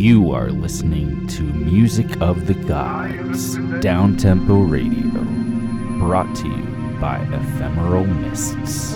You are listening to Music of the Gods, Downtempo Radio, brought to you by Ephemeral Mists.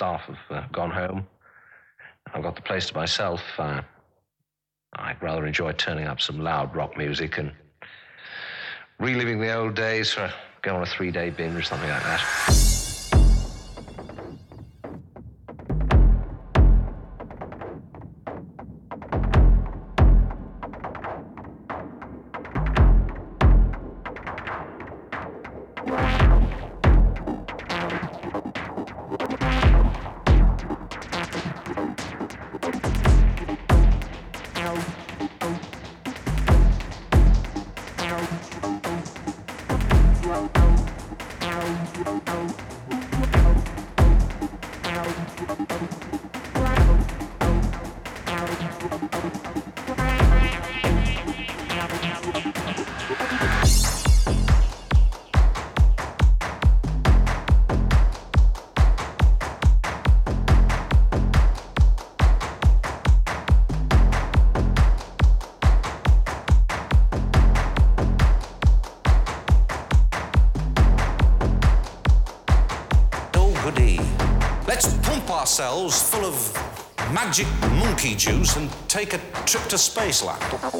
staff have uh, gone home. I've got the place to myself. Uh, I'd rather enjoy turning up some loud rock music and reliving the old days for going on a three day binge or something like that. cells full of magic monkey juice and take a trip to spaceland.